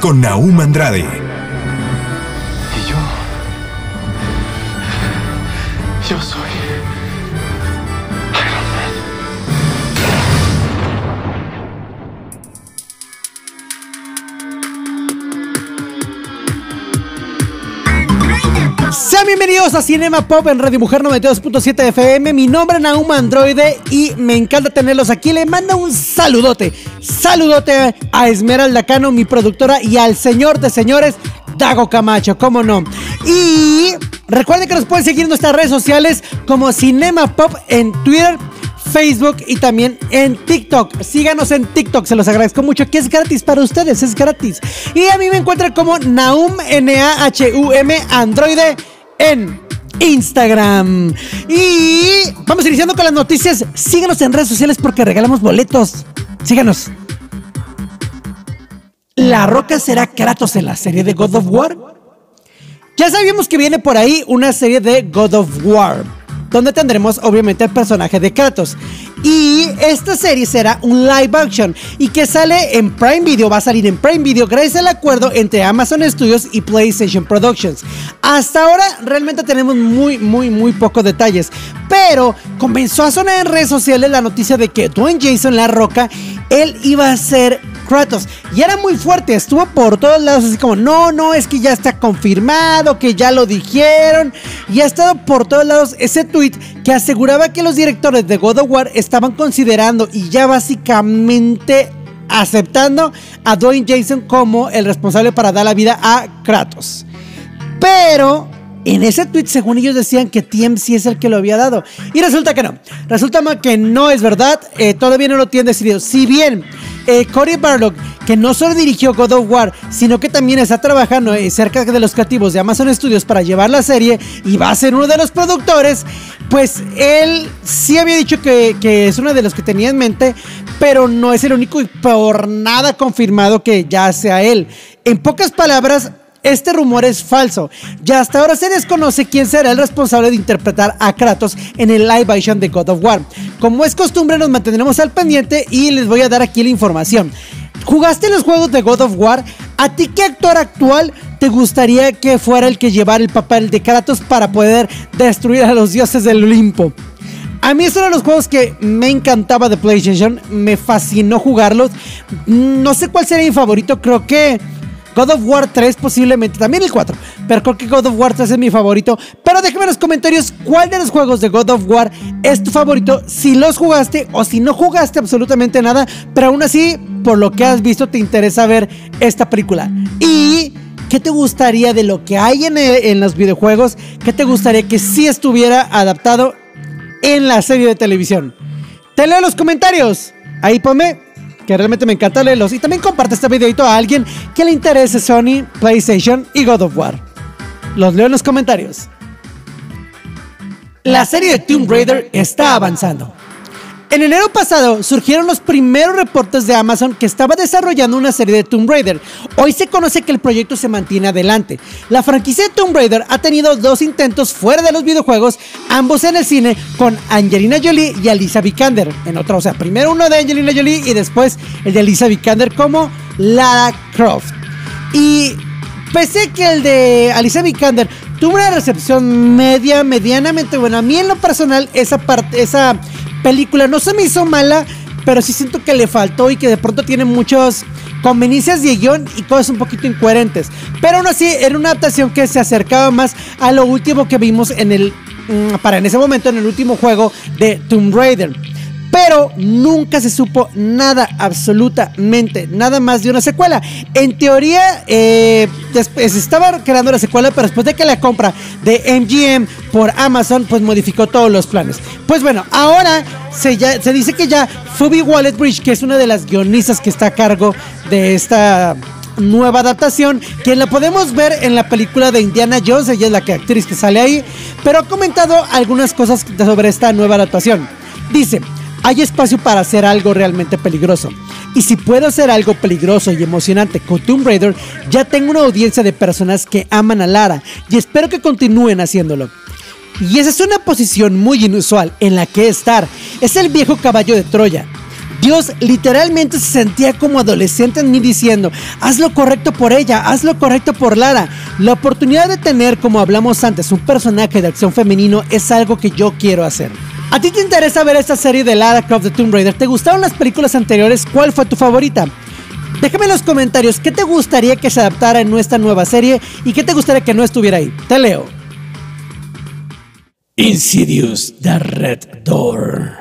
Con Naum Andrade, Y yo. Yo soy. Bienvenidos a Cinema Pop en Radio Mujer 92.7 FM. Mi nombre es Nauma Androide y me encanta tenerlos aquí. Le mando un saludote, saludote a Esmeralda Cano, mi productora, y al señor de señores, Dago Camacho, cómo no. Y recuerden que nos pueden seguir en nuestras redes sociales como Cinema Pop en Twitter. Facebook y también en TikTok. Síganos en TikTok, se los agradezco mucho, que es gratis para ustedes, es gratis. Y a mí me encuentran como Naum, N-A-H-U-M, Androide en Instagram. Y vamos iniciando con las noticias. Síganos en redes sociales porque regalamos boletos. Síganos. La Roca será Kratos en la serie de God of War. Ya sabíamos que viene por ahí una serie de God of War, donde tendremos obviamente el personaje de Kratos. Y esta serie será un live action y que sale en Prime Video, va a salir en Prime Video gracias al acuerdo entre Amazon Studios y PlayStation Productions. Hasta ahora realmente tenemos muy, muy, muy pocos detalles, pero comenzó a sonar en redes sociales la noticia de que Dwayne Jason La Roca, él iba a ser Kratos. Y era muy fuerte, estuvo por todos lados así como, no, no, es que ya está confirmado, que ya lo dijeron. Y ha estado por todos lados ese tweet que aseguraba que los directores de God of War estaban considerando y ya básicamente aceptando a Dwayne Jason como el responsable para dar la vida a Kratos. Pero en ese tweet, según ellos decían que TMC es el que lo había dado. Y resulta que no. Resulta que no es verdad. eh, todavía no lo tienen decidido. Si bien eh, Cory Barlog, que no solo dirigió God of War, sino que también está trabajando eh, cerca de los creativos de Amazon Studios para llevar la serie y va a ser uno de los productores, pues él sí había dicho que, que es uno de los que tenía en mente, pero no es el único y por nada confirmado que ya sea él. En pocas palabras, este rumor es falso. Ya hasta ahora se desconoce quién será el responsable de interpretar a Kratos en el live action de God of War. Como es costumbre, nos mantendremos al pendiente y les voy a dar aquí la información. ¿Jugaste los juegos de God of War? ¿A ti qué actor actual te gustaría que fuera el que llevara el papel de Kratos para poder destruir a los dioses del Olimpo? A mí es uno de los juegos que me encantaba de PlayStation, me fascinó jugarlos. No sé cuál sería mi favorito, creo que God of War 3 posiblemente, también el 4, pero creo que God of War 3 es mi favorito. Pero déjame en los comentarios cuál de los juegos de God of War es tu favorito, si los jugaste o si no jugaste absolutamente nada, pero aún así, por lo que has visto, te interesa ver esta película. Y... ¿Qué te gustaría de lo que hay en, el- en los videojuegos? ¿Qué te gustaría que sí estuviera adaptado en la serie de televisión? Te leo los comentarios. Ahí ponme, que realmente me encanta leerlos. Y también comparte este videito a alguien que le interese Sony, PlayStation y God of War. Los leo en los comentarios. La serie de Tomb Raider está avanzando. En enero pasado surgieron los primeros reportes de Amazon que estaba desarrollando una serie de Tomb Raider. Hoy se conoce que el proyecto se mantiene adelante. La franquicia de Tomb Raider ha tenido dos intentos fuera de los videojuegos, ambos en el cine, con Angelina Jolie y Alicia Vikander. En otra, o sea, primero uno de Angelina Jolie y después el de Alicia Vikander como Lara Croft. Y pese que el de Alicia Vikander tuvo una recepción media, medianamente buena, a mí en lo personal esa parte, esa película no se me hizo mala, pero sí siento que le faltó y que de pronto tiene muchas conveniencias de guion y cosas un poquito incoherentes. Pero aún así era una adaptación que se acercaba más a lo último que vimos en el, mm, para en ese momento, en el último juego de Tomb Raider. Pero nunca se supo nada, absolutamente nada más de una secuela. En teoría, eh, después estaba creando la secuela, pero después de que la compra de MGM por Amazon, pues modificó todos los planes. Pues bueno, ahora se, dice que ya Phoebe Wallet-Bridge, que es una de las guionistas que está a cargo de esta nueva adaptación, que la podemos ver en la película de Indiana Jones, ella es la que- actriz que sale ahí, pero ha comentado algunas cosas sobre esta nueva adaptación. Dice, hay espacio para hacer algo realmente peligroso. Y si puedo hacer algo peligroso y emocionante con Tomb Raider, ya tengo una audiencia de personas que aman a Lara y espero que continúen haciéndolo. Y esa es una posición muy inusual en la que estar. Es el viejo caballo de Troya. Dios literalmente se sentía como adolescente en mí diciendo, haz lo correcto por ella, haz lo correcto por Lara. La oportunidad de tener, como hablamos antes, un personaje de acción femenino es algo que yo quiero hacer. ¿A ti te interesa ver esta serie de Lara Croft de Tomb Raider? ¿Te gustaron las películas anteriores? ¿Cuál fue tu favorita? Déjame en los comentarios qué te gustaría que se adaptara en nuestra nueva serie y qué te gustaría que no estuviera ahí. Te leo. Insidious The Red Door.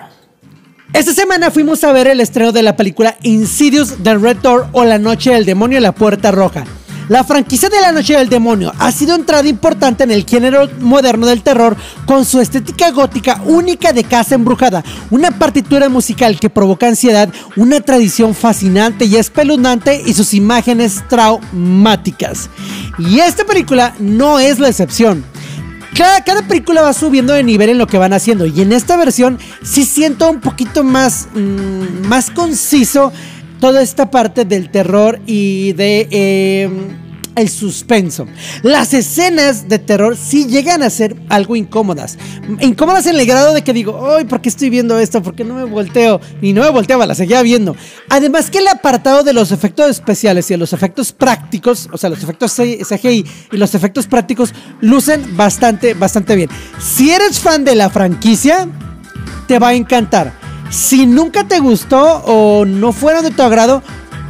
Esta semana fuimos a ver el estreno de la película Insidious The Red Door o La Noche del Demonio La Puerta Roja. La franquicia de La Noche del Demonio ha sido entrada importante en el género moderno del terror con su estética gótica única de casa embrujada, una partitura musical que provoca ansiedad, una tradición fascinante y espeluznante y sus imágenes traumáticas. Y esta película no es la excepción. Cada, cada película va subiendo de nivel en lo que van haciendo. Y en esta versión sí siento un poquito más, mm, más conciso toda esta parte del terror y de eh, el suspenso. Las escenas de terror sí llegan a ser algo incómodas. Incómodas en el grado de que digo, ay, ¿por qué estoy viendo esto? ¿Por qué no me volteo? Y no me volteaba, la seguía viendo. Además que el apartado de los efectos especiales y de los efectos prácticos, o sea, los efectos CGI y los efectos prácticos lucen bastante, bastante bien. Si eres fan de la franquicia, te va a encantar. Si nunca te gustó o no fueron de tu agrado,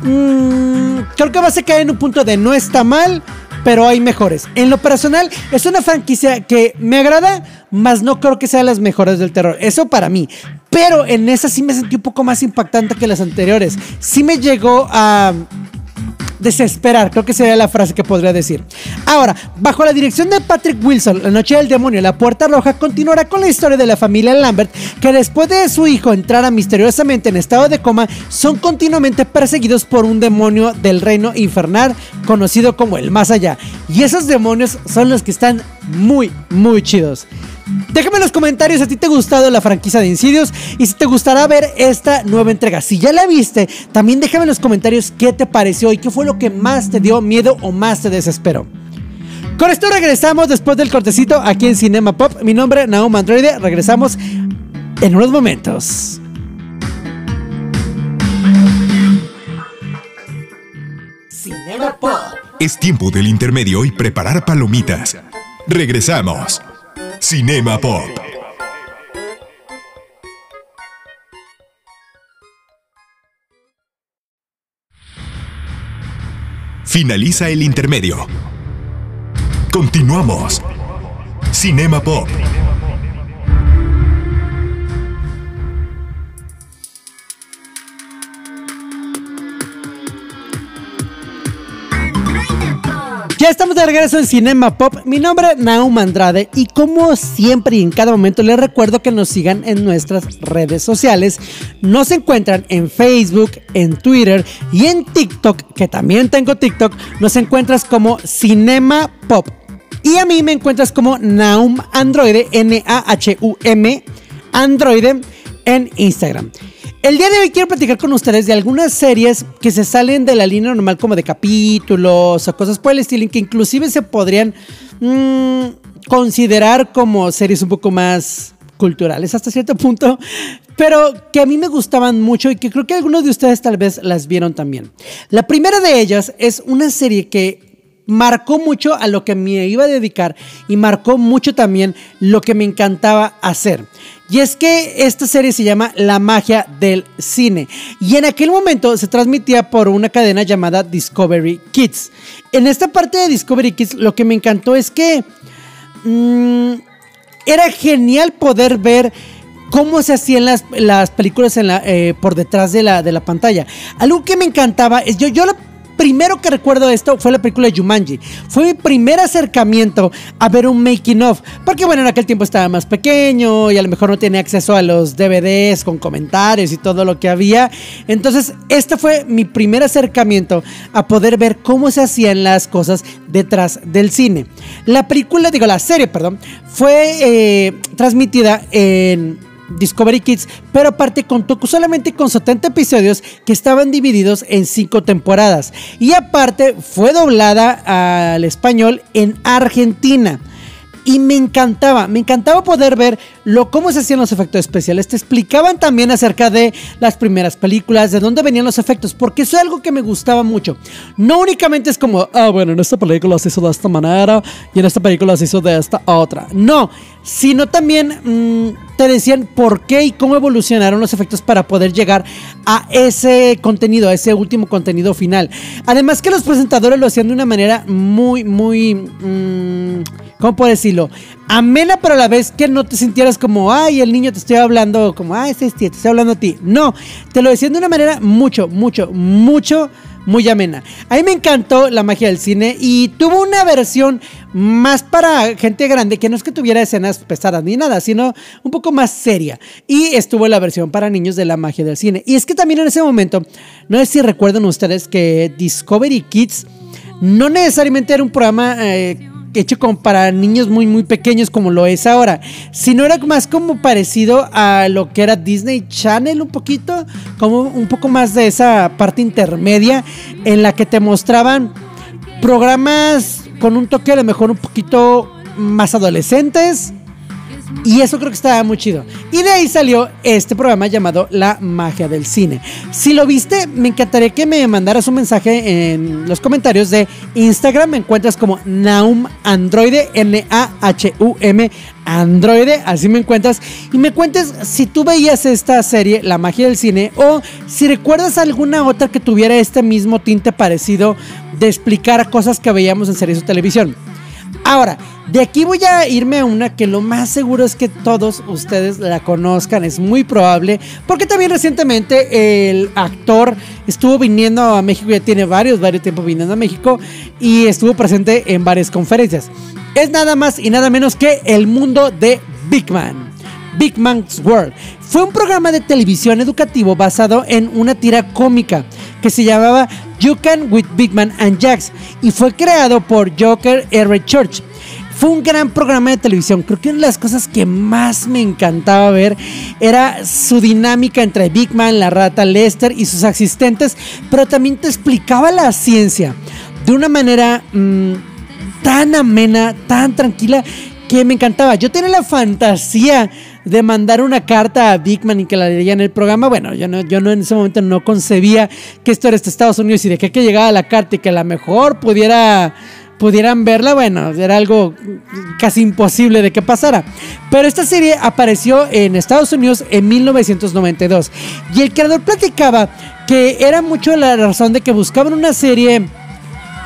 mmm, creo que vas a caer en un punto de no está mal, pero hay mejores. En lo personal, es una franquicia que me agrada, mas no creo que sea las mejores del terror. Eso para mí. Pero en esa sí me sentí un poco más impactante que las anteriores. Sí me llegó a desesperar, creo que sería la frase que podría decir. Ahora, bajo la dirección de Patrick Wilson, La Noche del Demonio, La Puerta Roja continuará con la historia de la familia Lambert, que después de su hijo entrar misteriosamente en estado de coma, son continuamente perseguidos por un demonio del reino infernal, conocido como el Más Allá. Y esos demonios son los que están muy, muy chidos. Déjame en los comentarios si a ti te ha gustado la franquicia de Insidious y si te gustará ver esta nueva entrega. Si ya la viste, también déjame en los comentarios qué te pareció y qué fue lo que más te dio miedo o más te desesperó. Con esto regresamos después del cortecito aquí en Cinema Pop. Mi nombre es Naum Androide. Regresamos en unos momentos. Cinema Pop. Es tiempo del intermedio y preparar palomitas. Regresamos. Cinema Pop. Finaliza el intermedio. Continuamos. Cinema Pop. Ya estamos de regreso en Cinema Pop. Mi nombre es Naum Andrade y como siempre y en cada momento les recuerdo que nos sigan en nuestras redes sociales. Nos encuentran en Facebook, en Twitter y en TikTok, que también tengo TikTok. Nos encuentras como Cinema Pop. Y a mí me encuentras como Naum Androide, N-A-H-U-M, Androide en Instagram. El día de hoy quiero platicar con ustedes de algunas series que se salen de la línea normal como de capítulos o cosas por el estilo, que inclusive se podrían mmm, considerar como series un poco más culturales hasta cierto punto, pero que a mí me gustaban mucho y que creo que algunos de ustedes tal vez las vieron también. La primera de ellas es una serie que marcó mucho a lo que me iba a dedicar y marcó mucho también lo que me encantaba hacer. Y es que esta serie se llama La magia del cine. Y en aquel momento se transmitía por una cadena llamada Discovery Kids. En esta parte de Discovery Kids lo que me encantó es que mmm, era genial poder ver cómo se hacían las, las películas eh, por detrás de la, de la pantalla. Algo que me encantaba es yo, yo la primero que recuerdo esto fue la película Jumanji. Fue mi primer acercamiento a ver un making of. Porque bueno, en aquel tiempo estaba más pequeño y a lo mejor no tenía acceso a los DVDs con comentarios y todo lo que había. Entonces, este fue mi primer acercamiento a poder ver cómo se hacían las cosas detrás del cine. La película, digo, la serie, perdón, fue eh, transmitida en Discovery Kids, pero aparte contó solamente con 70 episodios que estaban divididos en 5 temporadas. Y aparte fue doblada al español en Argentina y me encantaba, me encantaba poder ver lo, cómo se hacían los efectos especiales. Te explicaban también acerca de las primeras películas, de dónde venían los efectos, porque eso es algo que me gustaba mucho. No únicamente es como, ah, bueno, en esta película se hizo de esta manera y en esta película se hizo de esta otra. No, sino también mm, te decían por qué y cómo evolucionaron los efectos para poder llegar a ese contenido, a ese último contenido final. Además que los presentadores lo hacían de una manera muy, muy... Mmm, ¿cómo puedo decirlo? Amena, pero a la vez que no te sintieras como, ay, el niño te estoy hablando, como, ay, este, te estoy hablando a ti. No, te lo decían de una manera mucho, mucho, mucho, muy amena. A mí me encantó la magia del cine y tuvo una versión más para gente grande, que no es que tuviera escenas pesadas ni nada, sino un poco más seria. Y estuvo la versión para niños de la magia del cine. Y es que también en ese momento, no sé si recuerdan ustedes que Discovery Kids no necesariamente era un programa... Eh, hecho como para niños muy muy pequeños como lo es ahora, sino era más como parecido a lo que era Disney Channel un poquito, como un poco más de esa parte intermedia en la que te mostraban programas con un toque a lo mejor un poquito más adolescentes, y eso creo que estaba muy chido. Y de ahí salió este programa llamado La Magia del Cine. Si lo viste, me encantaría que me mandaras un mensaje en los comentarios de Instagram. Me encuentras como Naum Androide, N-A-H-U-M Androide, así me encuentras. Y me cuentes si tú veías esta serie, La Magia del Cine, o si recuerdas alguna otra que tuviera este mismo tinte parecido de explicar cosas que veíamos en series o televisión. Ahora, de aquí voy a irme a una que lo más seguro es que todos ustedes la conozcan, es muy probable, porque también recientemente el actor estuvo viniendo a México, ya tiene varios, varios tiempos viniendo a México y estuvo presente en varias conferencias. Es nada más y nada menos que el mundo de Big Man. Big Man's World. Fue un programa de televisión educativo basado en una tira cómica que se llamaba You Can with Big Man and Jax y fue creado por Joker R. Church. Fue un gran programa de televisión. Creo que una de las cosas que más me encantaba ver era su dinámica entre Big Man, la rata Lester y sus asistentes, pero también te explicaba la ciencia de una manera mm, tan amena, tan tranquila, que me encantaba. Yo tenía la fantasía de mandar una carta a Big Man y que la leía en el programa. Bueno, yo no, yo no en ese momento no concebía que esto era Estados Unidos y de que, que llegaba la carta y que a lo mejor pudiera pudieran verla, bueno, era algo casi imposible de que pasara. Pero esta serie apareció en Estados Unidos en 1992 y el creador platicaba que era mucho la razón de que buscaban una serie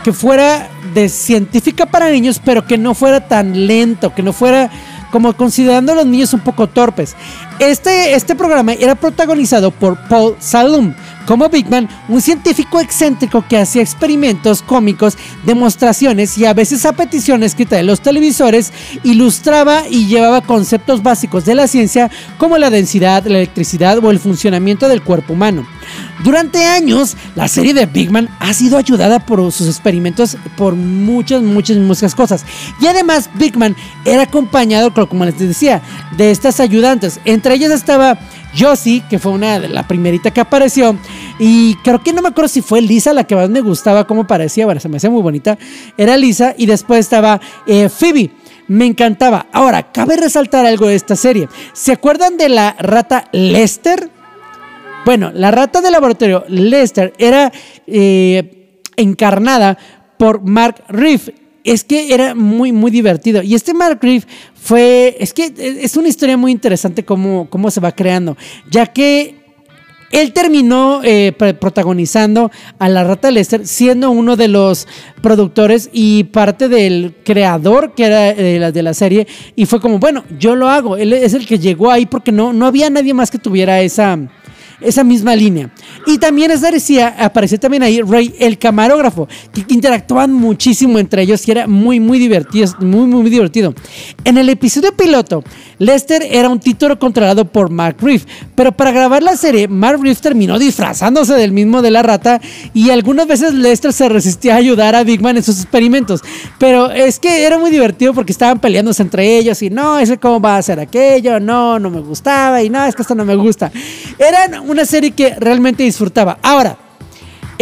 que fuera de científica para niños, pero que no fuera tan lento, que no fuera como considerando a los niños un poco torpes. Este, este programa era protagonizado por Paul Salum como Big Man, un científico excéntrico que hacía experimentos cómicos, demostraciones y a veces a petición escrita de los televisores, ilustraba y llevaba conceptos básicos de la ciencia como la densidad, la electricidad o el funcionamiento del cuerpo humano. Durante años, la serie de Big Man ha sido ayudada por sus experimentos por muchas, muchas, muchas cosas. Y además, Big Man era acompañado, como les decía, de estas ayudantes. Entre ellas estaba Josie, que fue una de la primerita que apareció. Y creo que no me acuerdo si fue Lisa la que más me gustaba, cómo parecía. Bueno, se me hacía muy bonita. Era Lisa. Y después estaba eh, Phoebe. Me encantaba. Ahora, cabe resaltar algo de esta serie. ¿Se acuerdan de la rata Lester? Bueno, la rata de laboratorio Lester era eh, encarnada por Mark Riff. Es que era muy, muy divertido. Y este Mark Riff fue. Es que es una historia muy interesante cómo, cómo se va creando. Ya que él terminó eh, protagonizando a la rata Lester, siendo uno de los productores y parte del creador que era de la, de la, serie. Y fue como, bueno, yo lo hago. Él es el que llegó ahí porque no, no había nadie más que tuviera esa, esa misma línea. Y también decía, apareció también ahí Ray, el camarógrafo, que interactuaban muchísimo entre ellos y era muy, muy divertido, muy, muy, divertido. En el episodio piloto, Lester era un título controlado por Mark Reeve, pero para grabar la serie, Mark Reeve terminó disfrazándose del mismo de la rata y algunas veces Lester se resistía a ayudar a Big Man en sus experimentos. Pero es que era muy divertido porque estaban peleándose entre ellos y no, ese cómo va a ser aquello, no, no me gustaba y no, es que esto no me gusta. Era una serie que realmente disfrutaba. Ahora,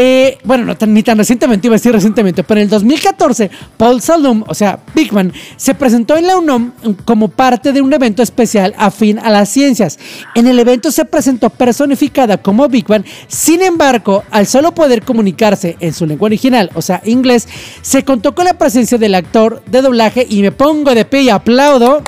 eh, bueno, no tan, ni tan recientemente, iba a decir recientemente, pero en el 2014, Paul Salum, o sea, Big Man, se presentó en la UNOM como parte de un evento especial afín a las ciencias. En el evento se presentó personificada como Big Man, sin embargo, al solo poder comunicarse en su lengua original, o sea, inglés, se contó con la presencia del actor de doblaje y me pongo de pie y aplaudo.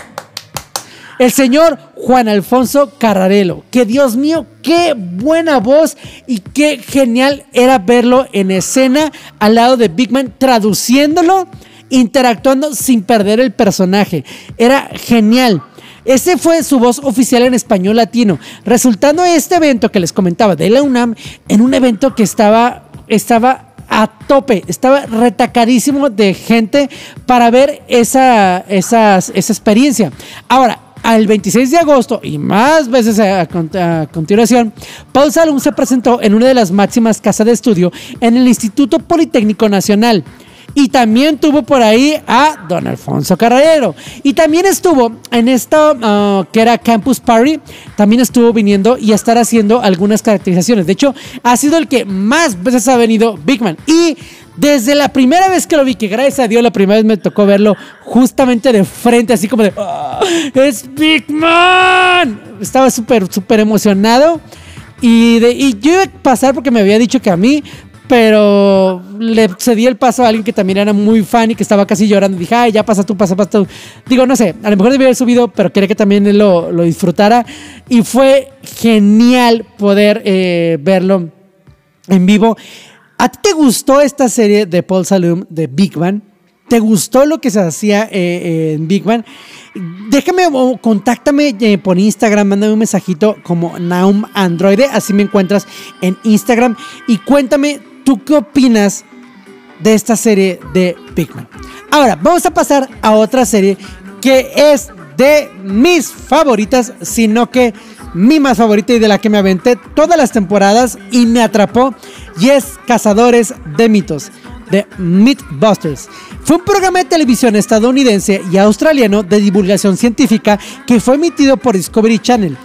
El señor Juan Alfonso Carrarelo. Que Dios mío, qué buena voz y qué genial era verlo en escena al lado de Big Man traduciéndolo, interactuando sin perder el personaje. Era genial. Ese fue su voz oficial en español latino, resultando este evento que les comentaba de la UNAM en un evento que estaba, estaba a tope, estaba retacadísimo de gente para ver esa, esa, esa experiencia. Ahora, al 26 de agosto y más veces a, continuación, Paul Salum se presentó en una de las máximas casas de estudio en el Instituto Politécnico Nacional. Y también tuvo por ahí a don Alfonso Carrero. Y también estuvo en esto ah, que era Campus Party. También estuvo viniendo y a estar haciendo algunas caracterizaciones. De hecho, ha sido el que más veces ha venido Big Man. Y desde la primera vez que lo vi, que gracias a Dios la primera vez me tocó verlo justamente de frente, así como de, ah, ¡Es Big Man! Estaba súper, súper emocionado. Y, de, y yo iba a pasar porque me había dicho que a mí, pero le cedí el paso a alguien que también era muy fan y que estaba casi llorando. Dije, ay, ya pasa tú, pasa, pasa tú. Digo, no sé, a lo mejor debía haber subido, pero quería que también él lo, lo disfrutara. Y fue genial poder eh, verlo en vivo. ¿A ti te gustó esta serie de Paul Salum de Big Bang? ¿Te gustó lo que se hacía eh, en Big Bang? Déjame o contáctame eh, por Instagram, mándame un mensajito como Naum Androide, así me encuentras en Instagram y cuéntame tú qué opinas de esta serie de Bang. Ahora, vamos a pasar a otra serie que es de mis favoritas, sino que mi más favorita y de la que me aventé todas las temporadas y me atrapó y es Cazadores de Mitos, de Mythbusters. Fue un programa de televisión estadounidense y australiano de divulgación científica que fue emitido por Discovery Channel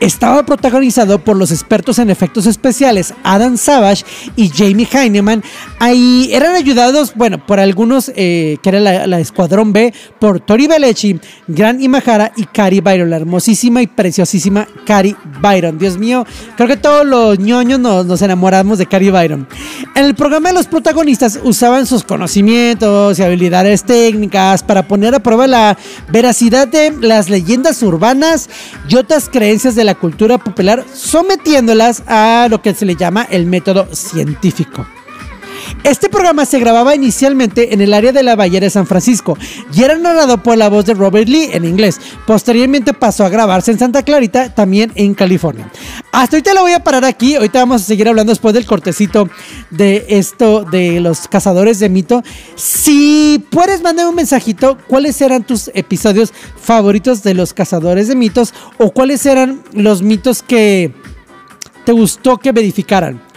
estaba protagonizado por los expertos en efectos especiales Adam Savage y Jamie Heineman. Ahí eran ayudados, bueno, por algunos eh, que era la, Escuadrón B, por Tori Belechi, Gran Imahara y Cari Byron, la hermosísima y preciosísima Cari Byron. Dios mío, creo que todos los ñoños nos, nos enamoramos de Cari Byron. En el programa los protagonistas usaban sus conocimientos y habilidades técnicas para poner a prueba la veracidad de las leyendas urbanas y otras creencias de la cultura popular, sometiéndolas a lo que se le llama el método científico. Este programa se grababa inicialmente en el área de la Bahía de San Francisco y era narrado por la voz de Robert Lee en inglés. Posteriormente pasó a grabarse en Santa Clarita, también en California. Hasta ahorita lo voy a parar aquí. Ahorita vamos a seguir hablando después del cortecito de esto de los cazadores de mito. Si puedes, mandar un mensajito. ¿Cuáles eran tus episodios favoritos de los cazadores de mitos? ¿O cuáles eran los mitos que te gustó que verificaran?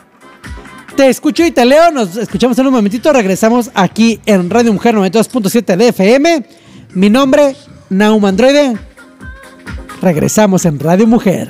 Te escucho y te leo. Nos escuchamos en un momentito. Regresamos aquí en Radio Mujer 92.7 de FM. Mi nombre, Naum Androide. Regresamos en Radio Mujer.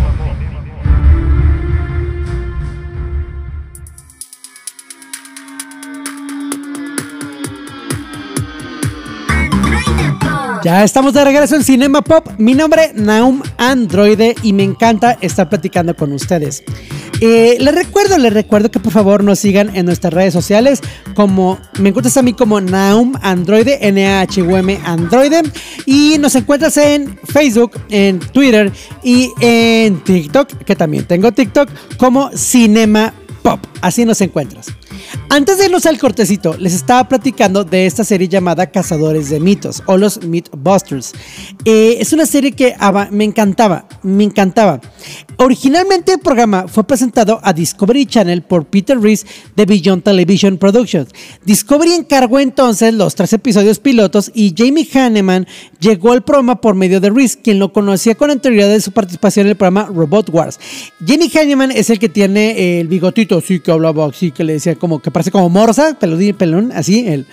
Ya estamos de regreso en Cinema Pop. Mi nombre Naum Androide y me encanta estar platicando con ustedes. Eh, les recuerdo, les recuerdo que por favor nos sigan en nuestras redes sociales como me encuentras a mí como Naum Androide, N-A-H-U-M Androide y nos encuentras en Facebook, en Twitter y en TikTok, que también tengo TikTok como Cinema Pop. Así nos encuentras. Antes de irnos al cortecito, les estaba platicando de esta serie llamada Cazadores de Mitos o los Mythbusters. Eh, es una serie que me encantaba, me encantaba. Originalmente el programa fue presentado a Discovery Channel por Peter Reese de Beyond Television Productions. Discovery encargó entonces los tres episodios pilotos y Jamie Hanneman llegó al programa por medio de Reese, quien lo conocía con anterioridad de su participación en el programa Robot Wars. Jamie Hanneman es el que tiene el bigotito, sí, que hablaba así, que le decía como que parece como Morsa, peludín pelón, así él.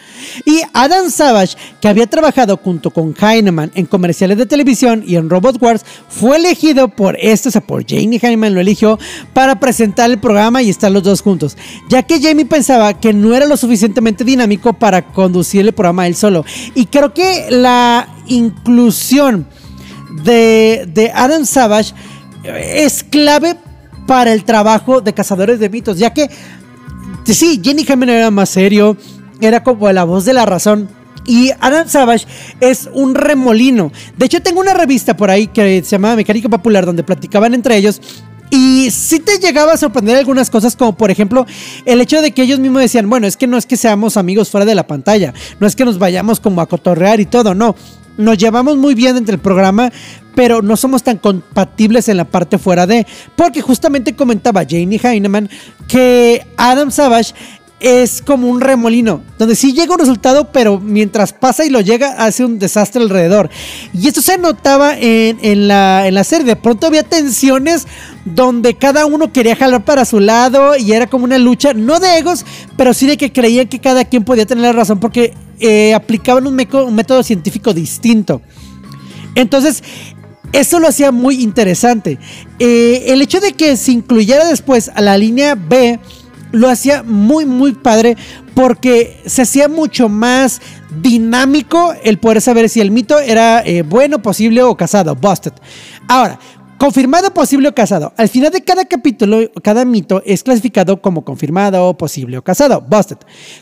Y Adam Savage, que había trabajado junto con Heinemann en comerciales de televisión y en Robot Wars, fue elegido por esto, o sea, por Jamie Heinemann lo eligió para presentar el programa y estar los dos juntos, ya que Jamie pensaba que no era lo suficientemente dinámico para conducir el programa él solo. Y creo que la inclusión de, de Adam Savage es clave para el trabajo de Cazadores de Mitos, ya que sí, Jenny Hammer era más serio, era como la voz de la razón. Y Adam Savage es un remolino. De hecho, tengo una revista por ahí que se llama Mecánica Popular, donde platicaban entre ellos. Y sí te llegaba a sorprender algunas cosas, como por ejemplo el hecho de que ellos mismos decían, bueno, es que no es que seamos amigos fuera de la pantalla, no es que nos vayamos como a cotorrear y todo, no. Nos llevamos muy bien entre el programa, pero no somos tan compatibles en la parte fuera de. Porque justamente comentaba Janie Heineman que Adam Savage es como un remolino, donde sí llega un resultado, pero mientras pasa y lo llega, hace un desastre alrededor. Y esto se notaba en, la, en la serie. De pronto había tensiones donde cada uno quería jalar para su lado y era como una lucha, no de egos, pero sí de que creían que cada quien podía tener la razón porque eh, aplicaban un, método científico distinto. Entonces, eso lo hacía muy interesante. Eh, el hecho de que se incluyera después a la línea B lo hacía muy, muy padre porque se hacía mucho más dinámico el poder saber si el mito era eh, bueno, posible o casado, busted. Ahora, Confirmado, posible o casado. Al final de cada capítulo, cada mito es clasificado como confirmado, posible o casado. Busted.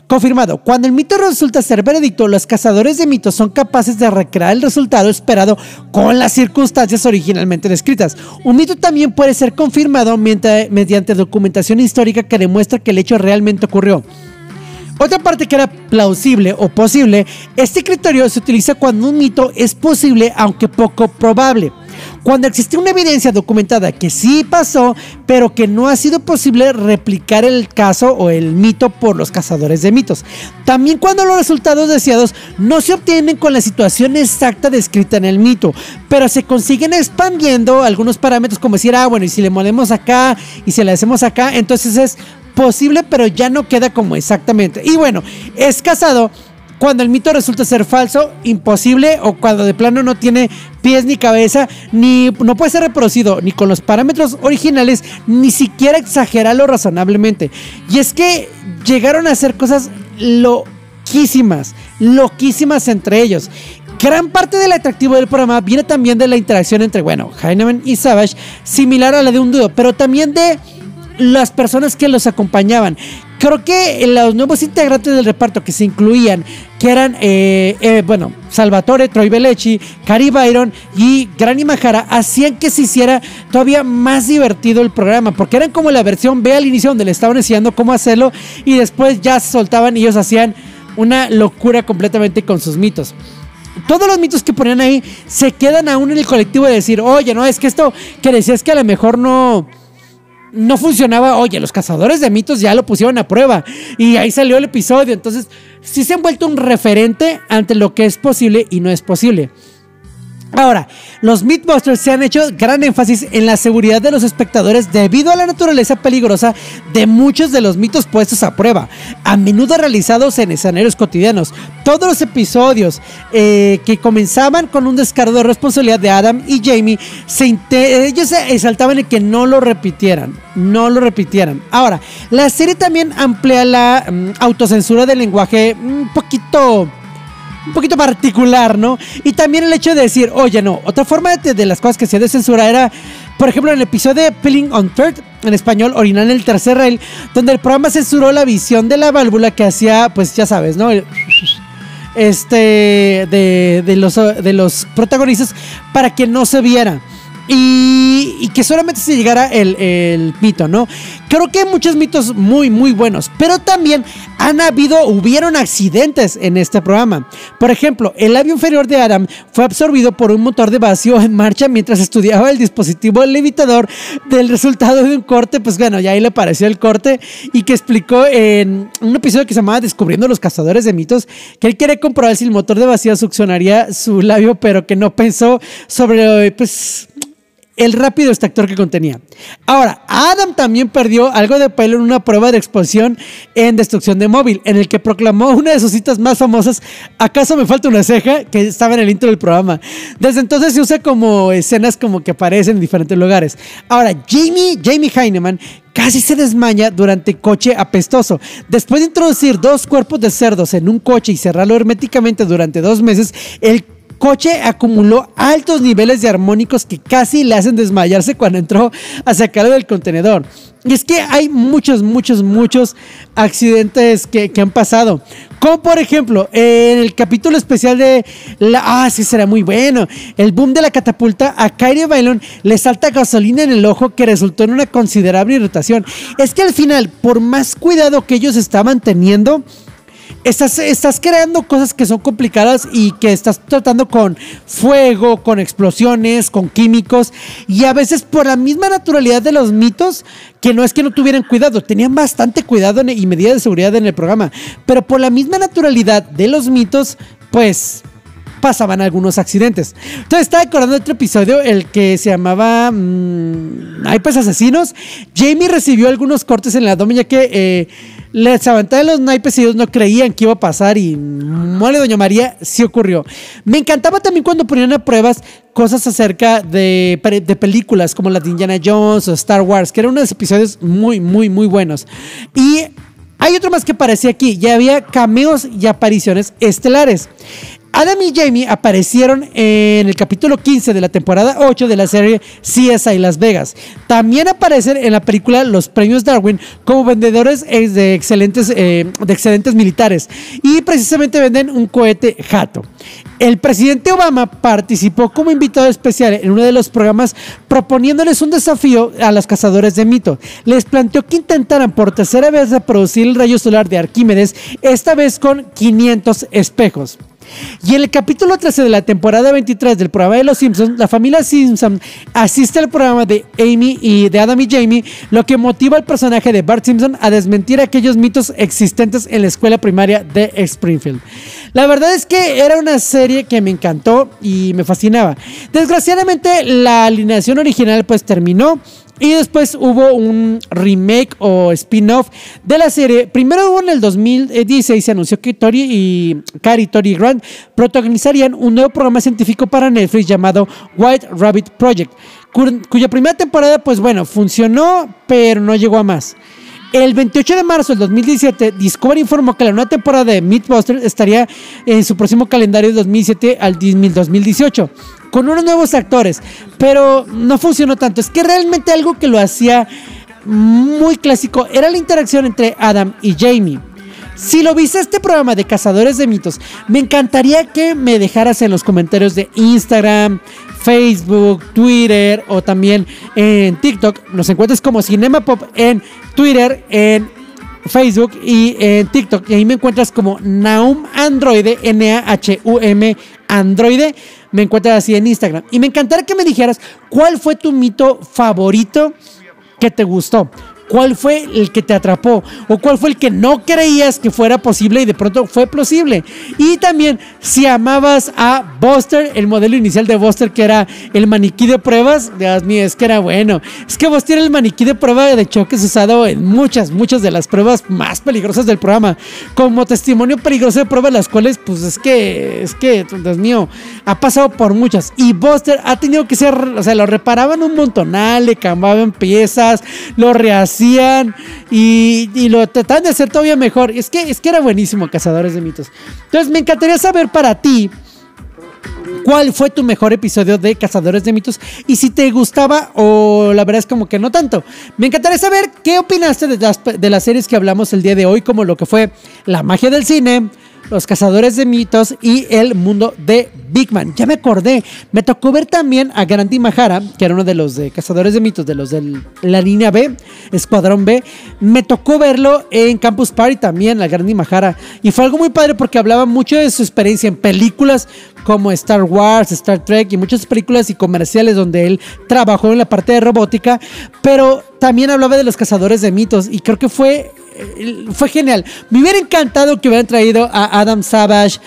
Confirmado. Cuando el mito resulta ser veredicto, los cazadores de mitos son capaces de recrear el resultado esperado con las circunstancias originalmente descritas. Un mito también puede ser confirmado mediante documentación histórica que demuestra que el hecho realmente ocurrió. Otra parte que era plausible o posible, este criterio se utiliza cuando un mito es posible aunque poco probable. Cuando existe una evidencia documentada que sí pasó, pero que no ha sido posible replicar el caso o el mito por los cazadores de mitos. También cuando los resultados deseados no se obtienen con la situación exacta descrita en el mito, pero se consiguen expandiendo algunos parámetros como decir, ah, bueno, y si le molemos acá y si le hacemos acá, entonces es posible, pero ya no queda como exactamente. Y bueno, es casado cuando el mito resulta ser falso, imposible o cuando de plano no tiene pies ni cabeza, ni no puede ser reproducido ni con los parámetros originales, ni siquiera exagerarlo razonablemente. Y es que llegaron a hacer cosas loquísimas, loquísimas entre ellos. Gran parte del atractivo del programa viene también de la interacción entre, bueno, Heinemann y Savage, similar a la de un dúo, pero también de las personas que los acompañaban. Creo que los nuevos integrantes del reparto que se incluían, que eran, eh, eh, bueno, Salvatore, Troy Belleci, Cari Byron y Granny Majara, hacían que se hiciera todavía más divertido el programa, porque eran como la versión B al inicio donde le estaban enseñando cómo hacerlo y después ya se soltaban y ellos hacían una locura completamente con sus mitos. Todos los mitos que ponían ahí se quedan aún en el colectivo de decir, oye, no, es que esto que decías que a lo mejor no, no funcionaba, oye, los cazadores de mitos ya lo pusieron a prueba y ahí salió el episodio. Entonces, sí se han vuelto un referente ante lo que es posible y no es posible. Ahora, los Mythbusters se han hecho gran énfasis en la seguridad de los espectadores debido a la naturaleza peligrosa de muchos de los mitos puestos a prueba, a menudo realizados en escenarios cotidianos. Todos los episodios eh, que comenzaban con un descargo de responsabilidad de Adam y Jamie, se ellos exaltaban en que no lo repitieran, no lo repitieran. Ahora, la serie también amplía la mm, autocensura del lenguaje un poquito un poquito particular, ¿no? Y también el hecho de decir, oye, no, otra forma de, las cosas que se de censura era, por ejemplo, en el episodio de Peeling on Third, en español, original en el tercer rail, donde el programa censuró la visión de la válvula que hacía, pues ya sabes, ¿no? este, de, de, los, de los protagonistas para que no se viera. Y, que solamente se llegara el, mito, ¿no? Creo que hay muchos mitos muy, muy buenos, pero también han habido, hubieron accidentes en este programa. Por ejemplo, el labio inferior de Adam fue absorbido por un motor de vacío en marcha mientras estudiaba el dispositivo levitador del resultado de un corte, pues bueno, ya ahí le pareció el corte y que explicó en un episodio que se llamaba Descubriendo los cazadores de mitos, que él quiere comprobar si el motor de vacío succionaría su labio, pero que no pensó sobre, pues el rápido extractor que contenía. Ahora, Adam también perdió algo de pelo en una prueba de explosión en destrucción de móvil, en el que proclamó una de sus citas más famosas, ¿acaso me falta una ceja? que estaba en el intro del programa. Desde entonces se usa como escenas como que aparecen en diferentes lugares. Ahora, Jamie, Jamie Heineman casi se desmaña durante coche apestoso. Después de introducir dos cuerpos de cerdos en un coche y cerrarlo herméticamente durante dos meses, el coche acumuló altos niveles de armónicos que casi le hacen desmayarse cuando entró a sacarlo del contenedor. Y es que hay muchos, muchos, muchos accidentes que, han pasado. Como por ejemplo, en el capítulo especial de la. Ah, sí, será muy bueno. El boom de la catapulta. A Kyrie Bailon le salta gasolina en el ojo que resultó en una considerable irritación. Es que al final, por más cuidado que ellos estaban teniendo estás, creando cosas que son complicadas y que estás tratando con fuego, con explosiones, con químicos y a veces por la misma naturalidad de los mitos, que no es que no tuvieran cuidado, tenían bastante cuidado y medidas de seguridad en el programa, pero por la misma naturalidad de los mitos, pues pasaban algunos accidentes. Entonces estaba acordando otro episodio, el que se llamaba Hay pues asesinos. Jamie recibió algunos cortes en el abdomen ya que eh, les de los naipes y ellos no creían que iba a pasar y mole Doña María, sí ocurrió. Me encantaba también cuando ponían a pruebas cosas acerca de, de películas como la de Indiana Jones o Star Wars, que eran unos episodios muy, muy, muy buenos. Y hay otro más que aparecía aquí, ya había cameos y apariciones estelares. Adam y Jamie aparecieron en el capítulo 15 de la temporada 8 de la serie CSI Las Vegas. También aparecen en la película Los Premios Darwin como vendedores de excelentes, eh, de excelentes militares y precisamente venden un cohete jato. El presidente Obama participó como invitado especial en uno de los programas proponiéndoles un desafío a los cazadores de mito. Les planteó que intentaran por tercera vez reproducir el rayo solar de Arquímedes, esta vez con 500 espejos. Y en el capítulo 13 de la temporada 23 del programa de Los Simpsons, la familia Simpson asiste al programa de Amy y de Adam y Jamie, lo que motiva al personaje de Bart Simpson a desmentir aquellos mitos existentes en la escuela primaria de Springfield. La verdad es que era una serie que me encantó y me fascinaba. Desgraciadamente la alineación original pues terminó y después hubo un remake o spin-off de la serie. Primero hubo en el 2016, se anunció que Tori y Cary Tori Grant protagonizarían un nuevo programa científico para Netflix llamado White Rabbit Project, cuya primera temporada, pues bueno, funcionó, pero no llegó a más. El 28 de marzo del 2017, Discovery informó que la nueva temporada de Mythbusters estaría en su próximo calendario de 2017 al 2018 con unos nuevos actores, pero no funcionó tanto. Es que realmente algo que lo hacía muy clásico era la interacción entre Adam y Jamie. Si lo viste este programa de Cazadores de Mitos, me encantaría que me dejaras en los comentarios de Instagram, Facebook, Twitter o también en TikTok. Nos encuentres como Cinema Pop en Twitter, en Facebook y en TikTok. Y ahí me encuentras como Naum Androide, N-A-H-U-M Androide me encuentras así en Instagram. Y me encantaría que me dijeras cuál fue tu mito favorito que te gustó. ¿Cuál fue el que te atrapó? ¿O cuál fue el que no creías que fuera posible y de pronto fue posible? Y también, si amabas a Buster, el modelo inicial de Buster, que era el maniquí de pruebas, Dios mío, es que era bueno. Es que Buster era el maniquí de prueba de choques usado en muchas, muchas de las pruebas más peligrosas del programa. Como testimonio peligroso de pruebas, las cuales, pues es que, es que, Dios mío, ha pasado por muchas. Y Buster ha tenido que ser, o sea, lo reparaban un montonal, le cambiaban piezas, lo rehacían y, lo tratan de hacer todavía mejor. Es que, es que era buenísimo, Cazadores de Mitos. Entonces, me encantaría saber para ti. ¿Cuál fue tu mejor episodio de Cazadores de Mitos? Y si te gustaba o la verdad es como que no tanto. Me encantaría saber qué opinaste de las, de las series que hablamos el día de hoy, como lo que fue la magia del cine, los Cazadores de Mitos y El Mundo de Big Man. Ya me acordé, me tocó ver también a Grandy Mahara, que era uno de los de Cazadores de Mitos, de los de la línea B, Escuadrón B. Me tocó verlo en Campus Party también, a Grandy Mahara. Y fue algo muy padre porque hablaba mucho de su experiencia en películas como Star Wars, Star Trek y muchas películas y comerciales donde él trabajó en la parte de robótica, pero también hablaba de los Cazadores de Mitos y creo que fue fue genial. Me hubiera encantado que hubieran traído a Adam Savage.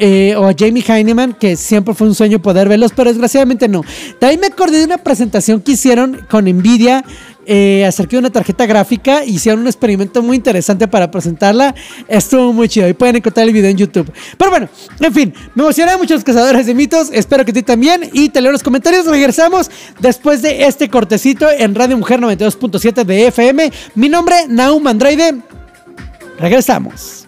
Eh, o a Jamie Heineman, que siempre fue un sueño poder verlos, pero desgraciadamente no. También me acordé de una presentación que hicieron con Nvidia eh, una tarjeta gráfica. Hicieron un experimento muy interesante para presentarla. Estuvo muy chido y pueden encontrar el video en YouTube. Pero bueno, en fin, me emocioné mucho los cazadores de mitos. Espero que a ti también. Y te leo los comentarios. Regresamos después de este cortecito en Radio Mujer 92.7 de FM. Mi nombre, Naum Androide. Regresamos.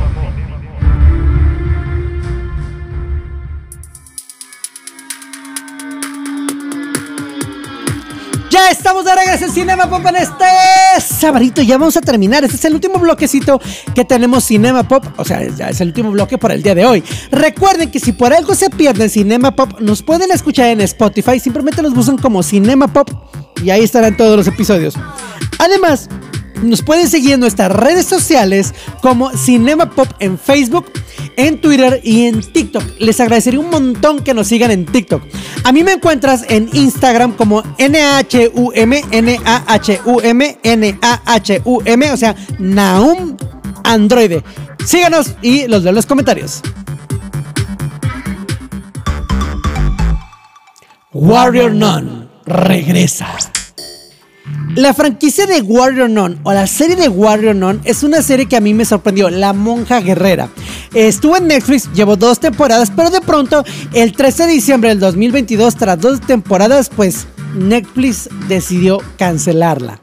Ya estamos de regreso en Cinema Pop en este sabadito. Ya vamos a terminar. Este es el último bloquecito que tenemos Cinema Pop. O sea, ya es el último bloque por el día de hoy. Recuerden que si por algo se pierden Cinema Pop, nos pueden escuchar en Spotify. Simplemente nos buscan como Cinema Pop y ahí estarán todos los episodios. Además, nos pueden seguir en nuestras redes sociales como Cinema Pop en Facebook, en Twitter y en TikTok. Les agradecería un montón que nos sigan en TikTok. A mí me encuentras en Instagram como NAHUM, NAHUM, NAHUM, o sea, Naum Androide. Síganos y los leo en los comentarios. Warrior Nun regresa. La franquicia de Warrior Nun o la serie de Warrior Nun es una serie que a mí me sorprendió, La Monja Guerrera. Estuvo en Netflix, llevó dos temporadas, pero de pronto el 13 de diciembre del 2022, tras dos temporadas, pues Netflix decidió cancelarla.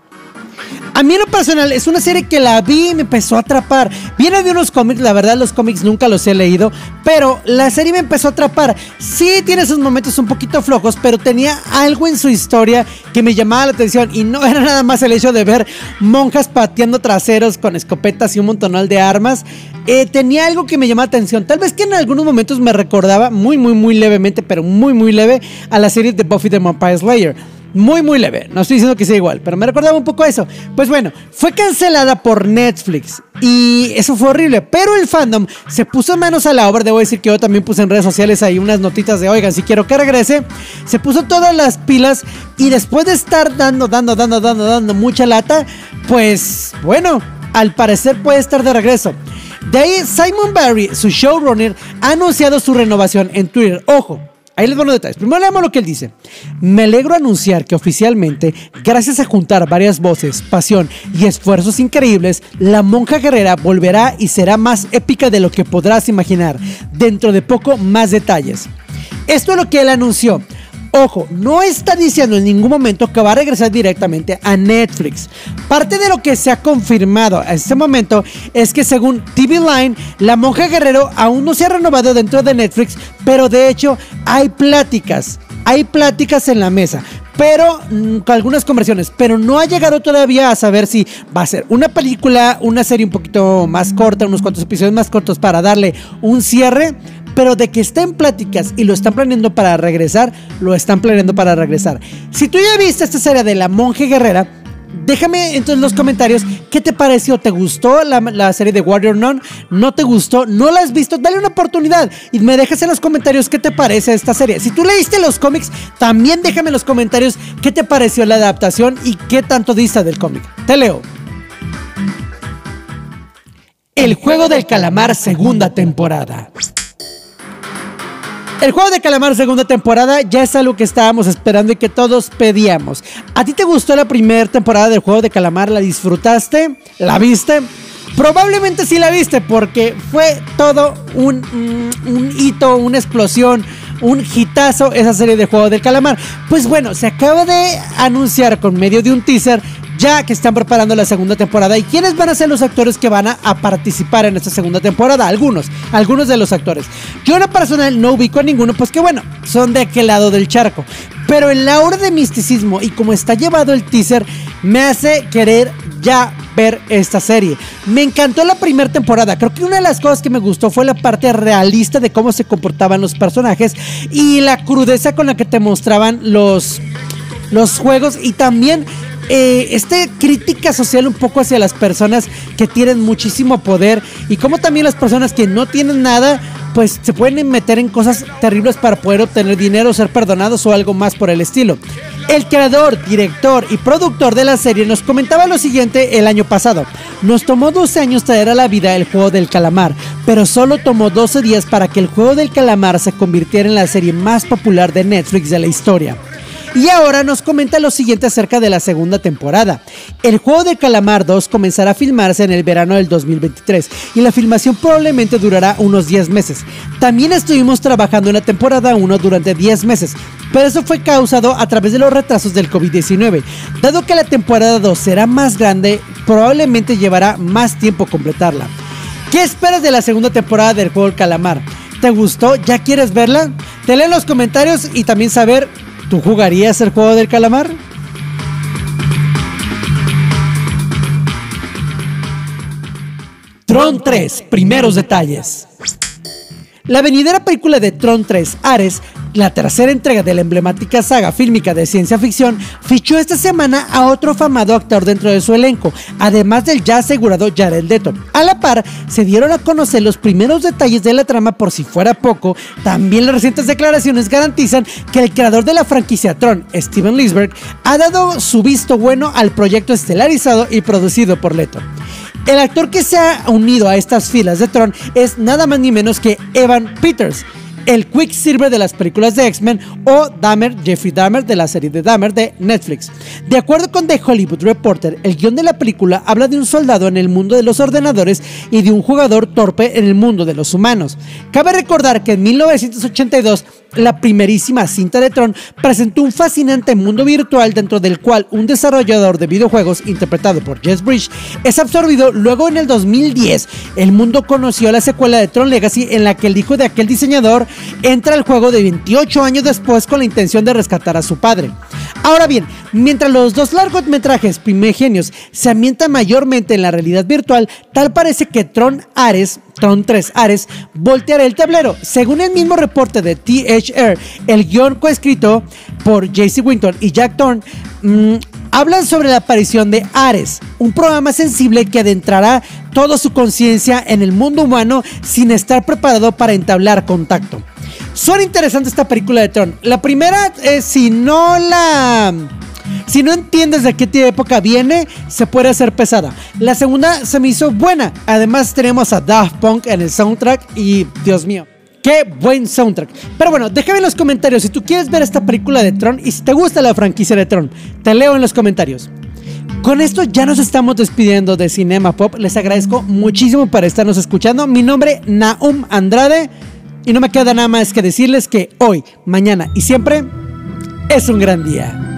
A mí en lo personal es una serie que la vi y me empezó a atrapar. Viene de unos cómics, la verdad los cómics nunca los he leído, pero la serie me empezó a atrapar. Sí tiene sus momentos un poquito flojos, pero tenía algo en su historia que me llamaba la atención y no era nada más el hecho de ver monjas pateando traseros con escopetas y un montonal de armas. Eh, tenía algo que me llamaba la atención. Tal vez que en algunos momentos me recordaba muy, muy, muy levemente, pero muy, muy leve a la serie de Buffy the Vampire Slayer muy, muy leve. No estoy diciendo que sea igual, pero me recordaba un poco eso. Pues bueno, fue cancelada por Netflix y eso fue horrible. Pero el fandom se puso manos a la obra. Debo decir que yo también puse en redes sociales ahí unas notitas de, oigan, si quiero que regrese. Se puso todas las pilas y después de estar dando, dando, dando, dando, dando mucha lata, pues bueno, al parecer puede estar de regreso. De ahí, Simon Barry, su showrunner, ha anunciado su renovación en Twitter. Ojo, Ahí les doy los detalles. Primero leamos lo que él dice. Me alegro anunciar que oficialmente, gracias a juntar varias voces, pasión y esfuerzos increíbles, la monja guerrera volverá y será más épica de lo que podrás imaginar. Dentro de poco, más detalles. Esto es lo que él anunció. Ojo, no está diciendo en ningún momento que va a regresar directamente a Netflix. Parte de lo que se ha confirmado a este momento es que según TV Line, La Monja Guerrero aún no se ha renovado dentro de Netflix, pero de hecho hay pláticas, hay pláticas en la mesa pero mm, con algunas conversiones, pero no ha llegado todavía a saber si va a ser una película, una serie un poquito más corta, unos cuantos episodios más cortos para darle un cierre, pero de que está en pláticas y lo están planeando para regresar, lo están planeando para regresar. Si tú ya viste esta serie de La Monje Guerrera, Déjame entonces en los comentarios qué te pareció. ¿Te gustó la, serie de Warrior Nun? ¿No te gustó? ¿No la has visto? Dale una oportunidad y me dejas en los comentarios qué te parece esta serie. Si tú leíste los cómics, también déjame en los comentarios qué te pareció la adaptación y qué tanto dista del cómic. Te leo. El juego del calamar segunda temporada. El juego de calamar segunda temporada ya es algo que estábamos esperando y que todos pedíamos. ¿A ti te gustó la primera temporada del juego de calamar? ¿La disfrutaste? ¿La viste? Probablemente sí la viste porque fue todo un, mm, hito, una explosión, un hitazo esa serie de juego del calamar. Pues bueno, se acaba de anunciar con medio de un teaser ya que están preparando la segunda temporada. ¿Y quiénes van a ser los actores que van a, participar en esta segunda temporada? Algunos, algunos de los actores. Yo en lo personal no ubico a ninguno, pues que bueno, son de aquel lado del charco. Pero en la hora de misticismo y como está llevado el teaser, me hace querer ya ver esta serie. Me encantó la primera temporada. Creo que una de las cosas que me gustó fue la parte realista de cómo se comportaban los personajes y la crudeza con la que te mostraban los, los juegos y también eh, esta crítica social un poco hacia las personas que tienen muchísimo poder y como también las personas que no tienen nada, pues se pueden meter en cosas terribles para poder obtener dinero, ser perdonados o algo más por el estilo. El creador, director y productor de la serie nos comentaba lo siguiente el año pasado. Nos tomó 12 años traer a la vida el juego del calamar, pero solo tomó 12 días para que el juego del calamar se convirtiera en la serie más popular de Netflix de la historia. Y ahora nos comenta lo siguiente acerca de la segunda temporada. El juego de Calamar 2 comenzará a filmarse en el verano del 2023 y la filmación probablemente durará unos 10 meses. También estuvimos trabajando en la temporada 1 durante 10 meses, pero eso fue causado a través de los retrasos del COVID-19. Dado que la temporada 2 será más grande, probablemente llevará más tiempo completarla. ¿Qué esperas de la segunda temporada del juego del Calamar? ¿Te gustó? ¿Ya quieres verla? Te leo en los comentarios y también saber ¿Tú jugarías el juego del calamar? Tron 3, primeros detalles. La venidera película de Tron 3, Ares, la tercera entrega de la emblemática saga fílmica de ciencia ficción, fichó esta semana a otro famado actor dentro de su elenco, además del ya asegurado Jared Leto. A la par, se dieron a conocer los primeros detalles de la trama por si fuera poco, también las recientes declaraciones garantizan que el creador de la franquicia Tron, Steven Lisberg, ha dado su visto bueno al proyecto estelarizado y producido por Leto. El actor que se ha unido a estas filas de Tron es nada más ni menos que Evan Peters, el Quicksilver de las películas de X-Men o Dahmer, Jeffrey Dahmer de la serie de Dahmer de Netflix. De acuerdo con The Hollywood Reporter, el guion de la película habla de un soldado en el mundo de los ordenadores y de un jugador torpe en el mundo de los humanos. Cabe recordar que en 1982 la primerísima cinta de Tron presentó un fascinante mundo virtual dentro del cual un desarrollador de videojuegos interpretado por Jess Bridge es absorbido. Luego en el 2010 el mundo conoció la secuela de Tron Legacy en la que el hijo de aquel diseñador entra al juego de 28 años después con la intención de rescatar a su padre. Ahora bien, mientras los dos largometrajes primigenios se ambientan mayormente en la realidad virtual, tal parece que Tron Ares Tron 3 Ares volteará el tablero. Según el mismo reporte de THR, el guion coescrito por JC Winton y Jack Thorne mm, hablan sobre la aparición de Ares, un programa sensible que adentrará toda su conciencia en el mundo humano sin estar preparado para entablar contacto. Suena interesante esta película de Tron. La primera, eh, si no la si no entiendes de qué época viene, se puede hacer pesada. La segunda se me hizo buena. Además tenemos a Daft Punk en el soundtrack y Dios mío. Qué buen soundtrack. Pero bueno, déjame en los comentarios si tú quieres ver esta película de Tron y si te gusta la franquicia de Tron. Te leo en los comentarios. Con esto ya nos estamos despidiendo de Cinema Pop. Les agradezco muchísimo por estarnos escuchando. Mi nombre, Naum Andrade. Y no me queda nada más que decirles que hoy, mañana y siempre es un gran día.